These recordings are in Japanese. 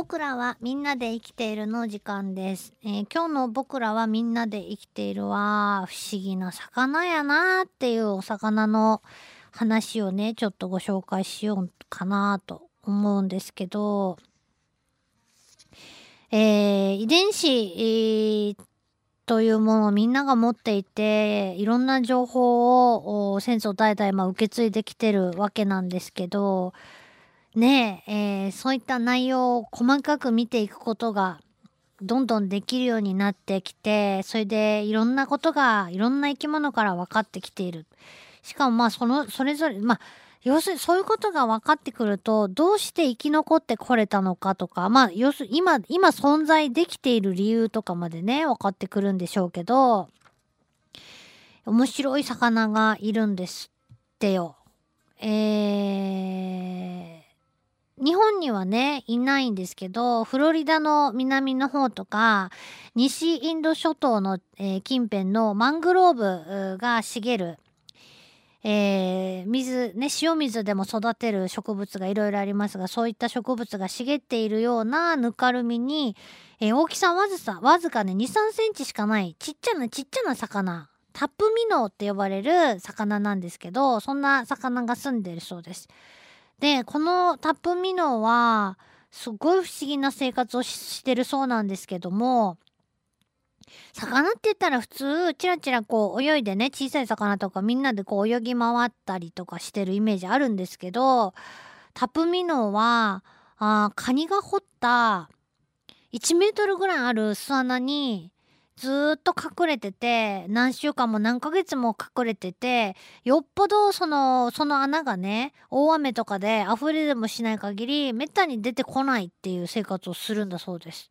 僕らはみんなで生きているの時間です、えー今日の僕らはみんなで生きているは不思議な魚やなっていうお魚の話をねちょっとご紹介しようかなと思うんですけど、えー遺伝子、えーというものをみんなが持っていていろんな情報をお先祖代々ま受け継いできてるわけなんですけどねえーそういった内容を細かく見ていくことがどんどんできるようになってきてそれでいろんなことがいろんな生き物から分かってきている。しかもまあそのそれぞれまあ要するにそういうことが分かってくるとどうして生き残ってこれたのかとかまあ要するに今今存在できている理由とかまでね分かってくるんでしょうけど面白い魚がいるんですってよ。えー、日本にはねいないんですけどフロリダの南の方とか西インド諸島の、えー近辺のマングローブが茂るえー水ね塩水でも育てる植物がいろいろありますがそういった植物が茂っているようなぬかるみに、えー大きさわずかわずかね2 3センチしかないちっちゃなちっちゃな魚タップミノーって呼ばれる魚なんですけどそんな魚が住んでるそうです。でこのタップミノはすごい不思議な生活をしてるそうなんですけども魚って言ったら普通チラチラこう泳いでね小さい魚とかみんなでこう泳ぎ回ったりとかしてるイメージあるんですけどタプミノはあカニが掘った1メートルぐらいある巣穴にずっと隠れてて何週間も何ヶ月も隠れててよっぽどそのその穴がね大雨とかで溢れでもしない限りめったに出てこないっていう生活をするんだそうです。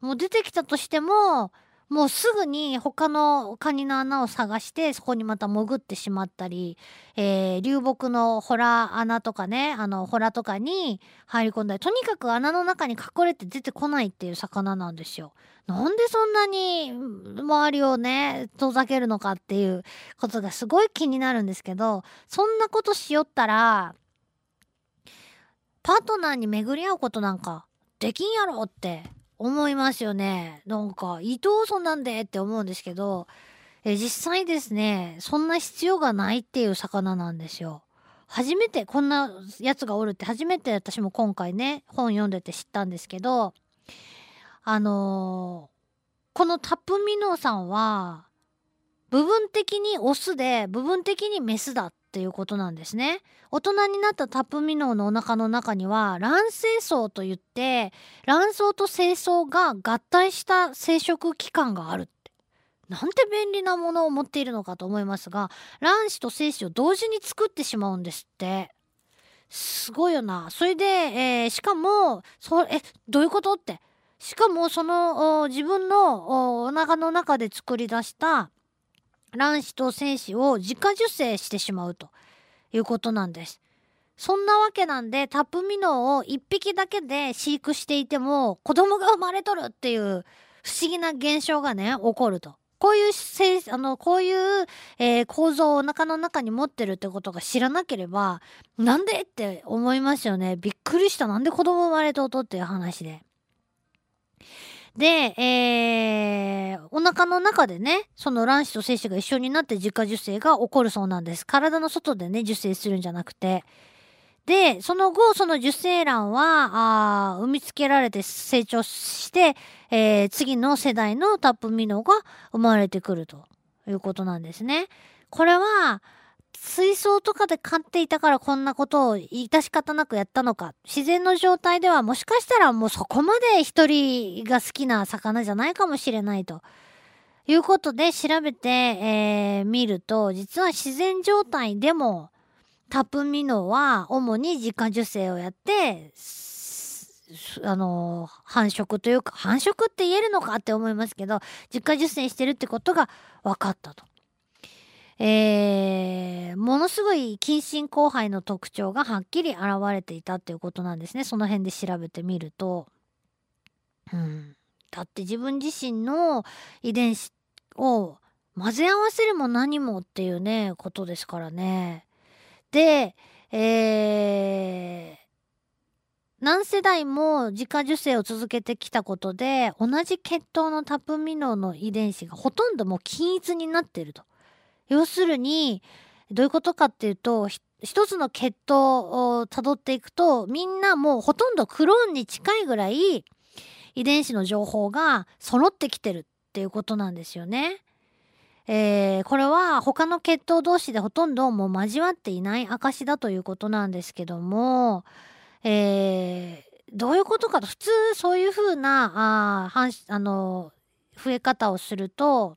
もう出てきたとしてももうすぐに他のカニの穴を探してそこにまた潜ってしまったり、えー流木のホラ穴とかねあのホラとかに入り込んだりとにかく穴の中に隠れて出てこないっていう魚なんですよ。なんでそんなに周りをね遠ざけるのかっていうことがすごい気になるんですけどそんなことしよったらパートナーに巡り合うことなんかできんやろって思いますよね。なんか、伊藤そんなんでって思うんですけど、え実際ですね、そんな必要がないっていう魚なんですよ。初めてこんなやつがおるって初めて私も今回ね、本読んでて知ったんですけど、あのーこのタップミノーさんは、部分的にオスで部分的にメスだっていうことなんですね。大人になったタップミノーのお腹の中には卵生層といって卵巣と精巣が合体した生殖器官があるって。なんて便利なものを持っているのかと思いますが卵子と精子を同時に作ってしまうんですって。すごいよな。それで、えーしかもそえどういうことって。しかもその自分のお腹の中で作り出した卵子と精子を自家受精してしまうということなんです。そんなわけなんでタップミノーを1匹だけで飼育していても子供が生まれとるっていう不思議な現象がね起こると。こういうせいあのこういう、えー構造をお腹の中に持ってるってことが知らなければなんでって思いますよねびっくりしたなんで子供生まれとうとっていう話で。で、えーお腹の中でね、その卵子と精子が一緒になって自家受精が起こるそうなんです。体の外でね、受精するんじゃなくて。で、その後、その受精卵は、あ産みつけられて成長して、えー次の世代のタップミノが生まれてくるということなんですね。これは、水槽とかで飼っていたからこんなことを致し方なくやったのか自然の状態ではもしかしたらもうそこまで一人が好きな魚じゃないかもしれないということで調べて、えー見ると実は自然状態でもタプミノは主に自家受精をやってあの繁殖というか繁殖って言えるのかって思いますけど自家受精してるってことが分かったと。えーものすごい近親交配の特徴がはっきり現れていたっていうことなんですねその辺で調べてみると。うん、だって自分自身の遺伝子を混ぜ合わせるも何もっていうねことですからね。で、えー何世代も自家受精を続けてきたことで同じ血統のタプミノの遺伝子がほとんどもう均一になっていると。要するにどういうことかっていうと一つの血統をたどっていくとみんなもうほとんどクローンに近いぐらい遺伝子の情報が揃ってきてるっていうことなんですよね。えー、これは他の血統同士でほとんどもう交わっていない証だということなんですけども、えー、どういうことかと普通そういうふうなああの増え方をすると、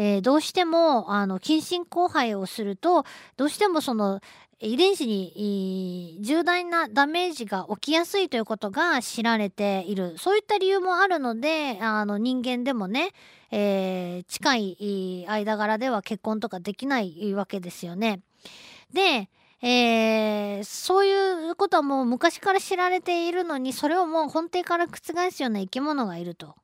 えー、どうしてもあの近親交配をするとどうしてもその遺伝子に重大なダメージが起きやすいということが知られているそういった理由もあるのであの人間でもね、えー、近い間柄では結婚とかできないわけですよね。でえー、そういうことはもう昔から知られているのにそれをもう根底から覆すような生き物がいると。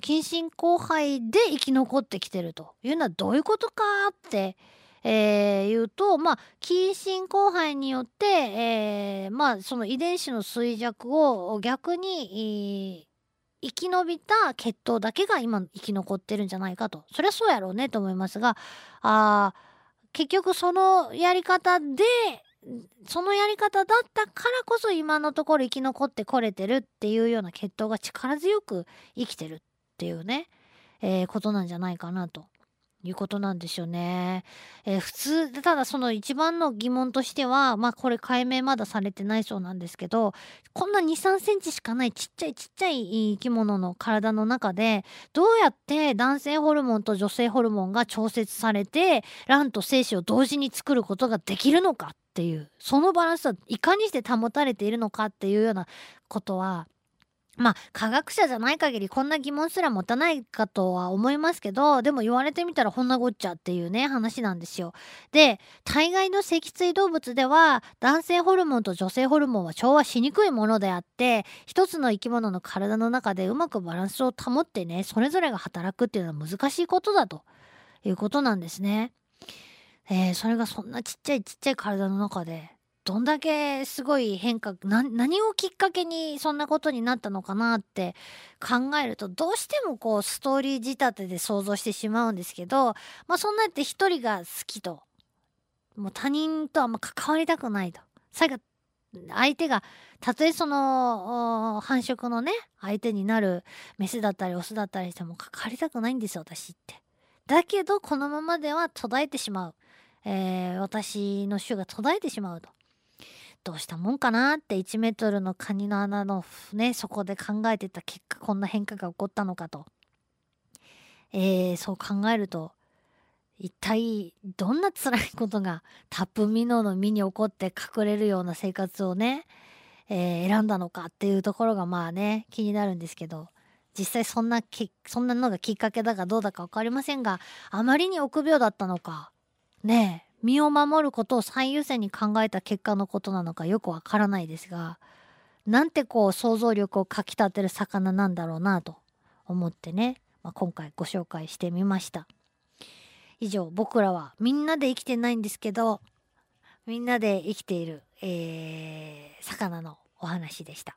近親交配で生き残ってきてるというのはどういうことかって、えー、言うとまあ近親交配によって、えー、まあその遺伝子の衰弱を逆に、生き延びた血統だけが今生き残ってるんじゃないかと。そりゃそうやろうねと思いますがあ結局そのやり方でそのやり方だったからこそ今のところ生き残ってこれてるっていうような血統が力強く生きてるっていうね、えー、ことなんじゃないかなと。いうことなんですよね。えー、普通でただその一番の疑問としてはまあこれ解明まだされてないそうなんですけどこんな2 3センチしかないちっちゃいちっちゃい生き物の体の中でどうやって男性ホルモンと女性ホルモンが調節されて卵と精子を同時に作ることができるのかっていうそのバランスはいかにして保たれているのかっていうようなことはまあ科学者じゃない限りこんな疑問すら持たないかとは思いますけどでも言われてみたらほんなごっちゃっていうね話なんですよ。で大概の脊椎動物では男性ホルモンと女性ホルモンは調和しにくいものであって一つの生き物の体の中でうまくバランスを保ってねそれぞれが働くっていうのは難しいことだということなんですね。えー、それがそんなちっちゃいちっちゃい体の中でどんだけすごい変化何をきっかけにそんなことになったのかなって考えるとどうしてもこうストーリー仕立てで想像してしまうんですけどまあそんなやって一人が好きともう他人とあんま関わりたくないと最後相手がたとえその繁殖のね相手になるメスだったりオスだったりしても関わりたくないんですよ私って。だけどこのままでは途絶えてしまう、えー、私の種が途絶えてしまうと。どうしたもんかなって1メートルのカニの穴のねそこで考えてた結果こんな変化が起こったのかと、えー、そう考えると一体どんな辛いことがタップミノの身に起こって隠れるような生活をね、えー、選んだのかっていうところがまあね気になるんですけど実際そんなそんなのがきっかけだかどうだか分かりませんがあまりに臆病だったのかねえ。身を守ることを最優先に考えた結果のことなのかよくわからないですがなんてこう想像力をかきたてる魚なんだろうなと思ってね、まあ、今回ご紹介してみました。以上僕らはみんなで生きてないんですけどみんなで生きている、えー、魚のお話でした。